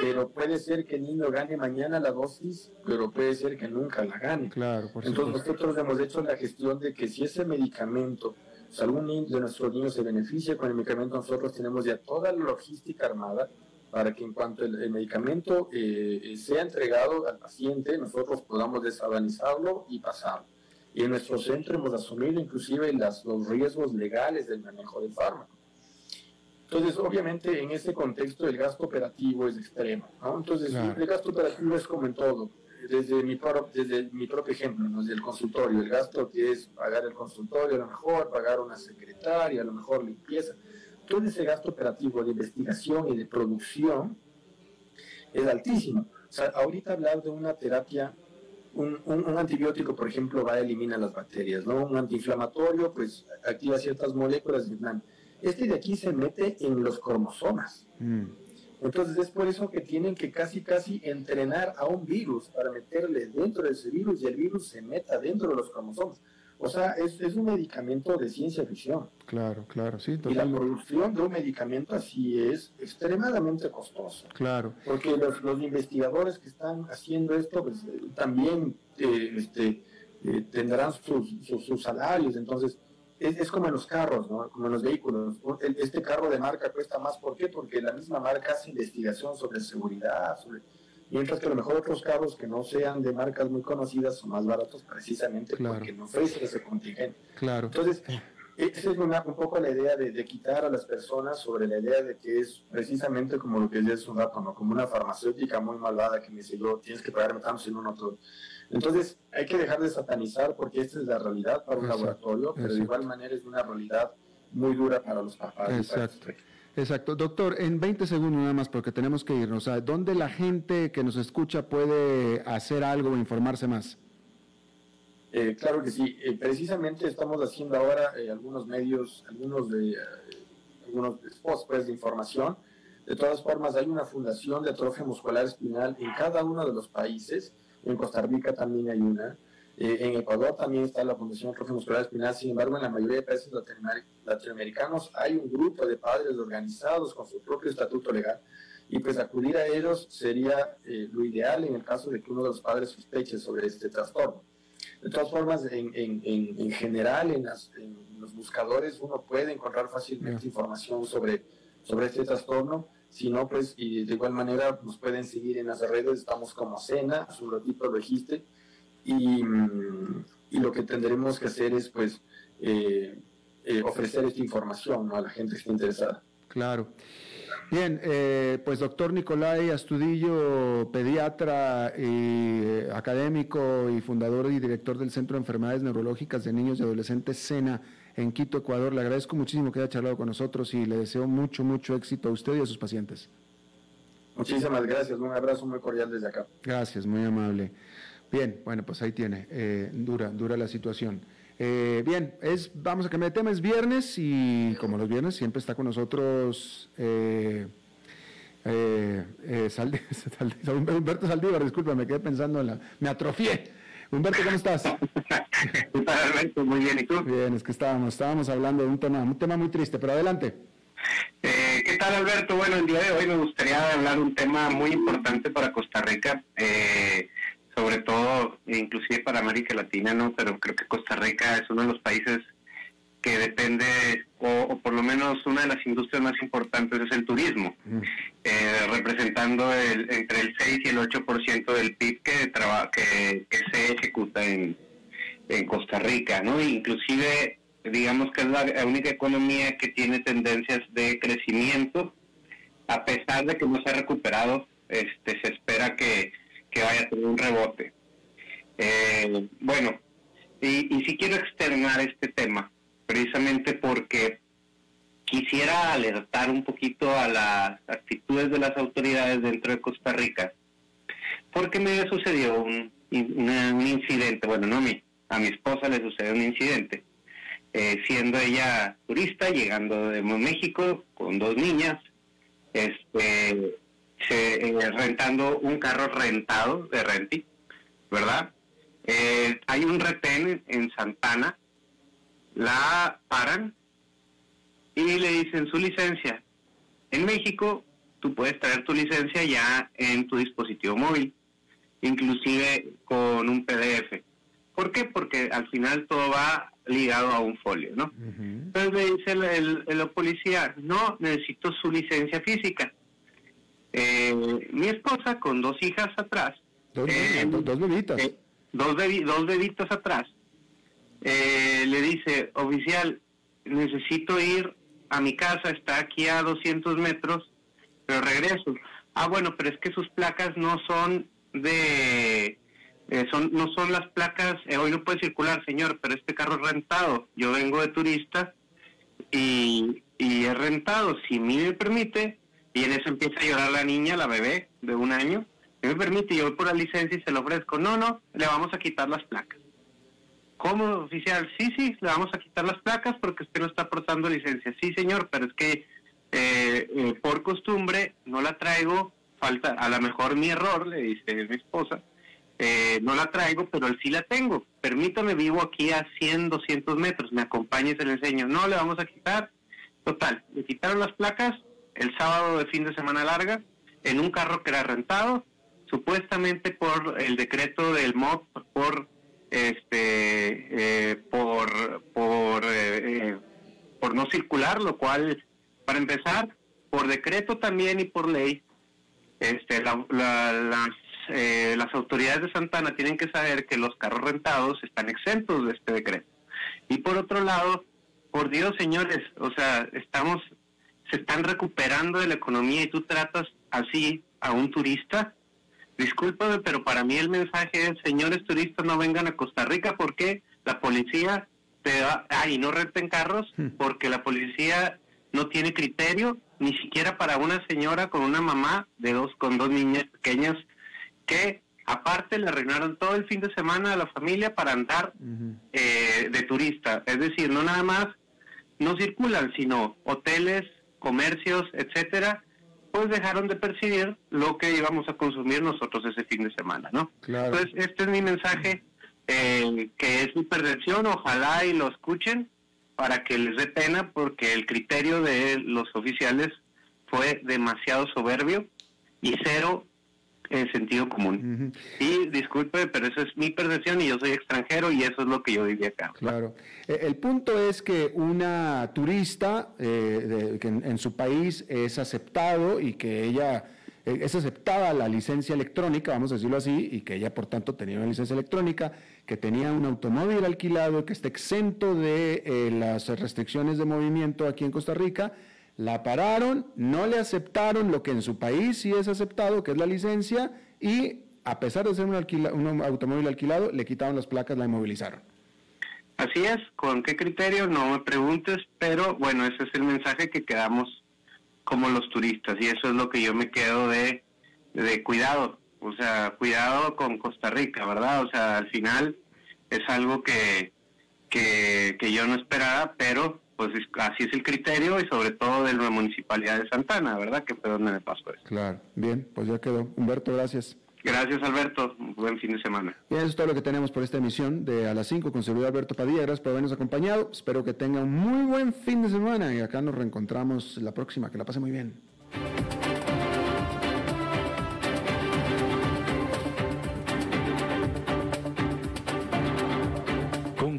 Pero puede ser que el niño gane mañana la dosis, pero puede ser que nunca la gane. Claro, Entonces nosotros hemos hecho la gestión de que si ese medicamento, si algún de nuestros niños se beneficia con el medicamento, nosotros tenemos ya toda la logística armada para que en cuanto el, medicamento eh, sea entregado al paciente, nosotros podamos desabanizarlo y pasarlo. Y en nuestro centro hemos asumido inclusive las, los riesgos legales del manejo del fármaco. Entonces, obviamente, en ese contexto el gasto operativo es extremo. ¿no? Entonces, el gasto operativo es como en todo. Desde mi, desde mi propio ejemplo, ¿no? desde el consultorio, el gasto que es pagar el consultorio a lo mejor, pagar una secretaria, a lo mejor limpieza. Todo ese gasto operativo de investigación y de producción es altísimo. O sea, ahorita hablar de una terapia un, un, antibiótico, por ejemplo, va a eliminar las bacterias, ¿no? Un antiinflamatorio, pues activa ciertas moléculas. Este de aquí se mete en los cromosomas. Mm. Entonces es por eso que tienen que casi, casi entrenar a un virus para meterle dentro de ese virus y el virus se meta dentro de los cromosomas. O sea, es, es un medicamento de ciencia ficción. Claro, claro, sí. Y la producción de un medicamento así es extremadamente costoso. Claro. Porque los, los investigadores que están haciendo esto, pues eh, también eh, este, eh, tendrán sus, sus, salarios. Entonces, es, es, como en los carros, ¿no? Como en los vehículos. Este carro de marca cuesta más. ¿Por qué? Porque la misma marca hace investigación sobre seguridad, sobre mientras que a lo mejor otros carros que no sean de marcas muy conocidas son más baratos precisamente porque no ofrecen ese contingente. Claro. Entonces, esa es una, un poco la idea de, quitar a las personas sobre la idea de que es precisamente como lo que hace un rato, ¿no? como una farmacéutica muy malvada que me dice yo, tienes que pagarme tanto si no, no todo. Entonces, hay que dejar de satanizar porque esta es la realidad para un laboratorio, pero de igual manera es una realidad muy dura para los papás. Exacto. Exacto. Doctor, en 20 segundos nada más, porque tenemos que irnos. ¿A ¿Dónde la gente que nos escucha puede hacer algo o informarse más? Eh, claro que sí. Eh, precisamente estamos haciendo ahora eh, algunos medios, algunos de algunos posts pues, de información. De todas formas, hay una fundación de atrofia muscular espinal en cada uno de los países. En Costa Rica también hay una. Eh, en Ecuador también está la Fundación Trofeo Muscular Espinal, sin embargo, en la mayoría de países latinoamericanos hay un grupo de padres organizados con su propio estatuto legal y pues acudir a ellos sería eh, lo ideal en el caso de que uno de los padres sospeche sobre este trastorno. De todas formas, en, en, en, general, en, los buscadores uno puede encontrar fácilmente información sobre, sobre este trastorno. Si no, pues, y de igual manera nos pueden seguir en las redes, estamos como Cena, su logotipo lo dijiste, y, y, lo que tendremos que hacer es pues eh, eh, ofrecer esta información a la gente que esté interesada. Claro. Bien, eh, pues doctor Nicolai Astudillo, pediatra y académico y fundador y director del Centro de Enfermedades Neurológicas de Niños y Adolescentes SENA en Quito, Ecuador. Le agradezco muchísimo que haya charlado con nosotros y le deseo mucho, mucho éxito a usted y a sus pacientes. Muchísimas gracias, un abrazo muy cordial desde acá. Gracias, muy amable. Bien, bueno, pues ahí tiene, eh, dura, dura la situación. Eh, bien, es, vamos a cambiar de tema, es viernes y como los viernes siempre está con nosotros eh, Humberto Saldívar, disculpa, me quedé pensando en la, me atrofié. Humberto, ¿cómo estás? Muy bien, ¿y tú? Bien, es que estábamos, estábamos hablando de un tema, un tema muy triste, pero adelante. ¿Qué tal, Alberto? Bueno, el día de hoy me gustaría hablar de un tema muy importante para Costa Rica. Eh, sobre todo, inclusive para América Latina, ¿no? Pero creo que Costa Rica es uno de los países que depende, o, por lo menos una de las industrias más importantes es el turismo, mm. eh, representando el, entre el 6 y el 8% del PIB que, que, que se ejecuta en, en Costa Rica, ¿no? Inclusive, digamos que es la única economía que tiene tendencias de crecimiento, a pesar de que no se ha recuperado, este, se espera que que vaya a tener un rebote. Eh, bueno, y, y sí quiero externar este tema, precisamente porque quisiera alertar un poquito a las actitudes de las autoridades dentro de Costa Rica, porque me sucedió un, incidente, bueno, no a mí, a mi esposa le sucedió un incidente, eh, siendo ella turista, llegando de México con dos niñas, este, eh, rentando un carro rentado de Renti, ¿verdad? Eh, hay un retén en Santana, la paran y le dicen su licencia. En México, tú puedes traer tu licencia ya en tu dispositivo móvil, inclusive con un PDF. ¿Por qué? Porque al final todo va ligado a un folio, ¿no? Entonces le dice el, el, policía, no, necesito su licencia física. Eh, mi esposa con dos hijas atrás. Dos, eh, dos bebitas. Eh, dos, bebitos atrás. eh, le dice, oficial, necesito ir a mi casa, está aquí a 200 metros, pero regreso. Ah, bueno, pero es que sus placas no son de... eh, son, no son las placas, hoy no puede circular, señor, pero este carro es rentado. Yo vengo de turista y, y es rentado. Si me permite, y en eso empieza a llorar la niña, la bebé de un año, me permite, yo voy por la licencia y se lo ofrezco. No, no, le vamos a quitar las placas. ¿Cómo, oficial? Sí, sí, le vamos a quitar las placas porque usted no está aportando licencia. Sí, señor, pero es que eh, eh, por costumbre no la traigo, falta, a lo mejor mi error, le dice mi esposa, eh, no la traigo, pero sí la tengo. Permítame, vivo aquí a 100, 200 metros, me acompañe y se le enseño. No, le vamos a quitar. Total, le quitaron las placas el sábado de fin de semana larga en un carro que era rentado, supuestamente por el decreto del MOP, por este eh, por por eh, eh, por no circular lo cual para empezar por decreto también y por ley este la- la- las eh, las autoridades de Santana tienen que saber que los carros rentados están exentos de este decreto. Y por otro lado por Dios señores o sea estamos se están recuperando de la economía y tú tratas así a un turista Discúlpame, pero para mí el mensaje es, señores turistas, no vengan a Costa Rica porque la policía te va, ay, no renten carros porque la policía no tiene criterio, ni siquiera para una señora con una mamá de dos, con dos niñas pequeñas, que aparte le arruinaron todo el fin de semana a la familia para andar eh, de turista. Es decir, no nada más no circulan, sino hoteles, comercios, etcétera, pues dejaron de percibir lo que íbamos a consumir nosotros ese fin de semana, ¿no? Claro. Entonces, este es mi mensaje, eh, que es mi percepción, ojalá y lo escuchen para que les dé pena, porque el criterio de los oficiales fue demasiado soberbio y cero eh, sentido común. Y disculpe, pero esa es mi percepción y yo soy extranjero y eso es lo que yo viví acá. Claro. Eh, El punto es que una turista eh, de- que en, en su país es aceptado y que ella eh, es aceptada la licencia electrónica, vamos a decirlo así, y que ella por tanto tenía una licencia electrónica, que tenía un automóvil alquilado, que está exento de eh, las restricciones de movimiento aquí en Costa Rica, la pararon, no le aceptaron lo que en su país sí es aceptado, que es la licencia, y a pesar de ser un, alquila- un automóvil alquilado, le quitaron las placas, la inmovilizaron. Así es, ¿con qué criterio? No me preguntes, pero bueno, ese es el mensaje que quedamos como los turistas y eso es lo que yo me quedo de, de cuidado, o sea, cuidado con Costa Rica, ¿verdad? O sea, al final es algo que, que, que yo no esperaba, pero pues es- así es el criterio y sobre todo de la Municipalidad de Santana, ¿verdad? Que fue donde me pasó eso. Claro, bien, pues ya quedó. Humberto, gracias. Gracias Alberto, buen fin de semana. Bien, eso es todo lo que tenemos por esta emisión de A las 5 con servidor Alberto Padilla. Gracias por habernos acompañado. Espero que tengan un muy buen fin de semana y acá nos reencontramos la próxima. Que la pase muy bien.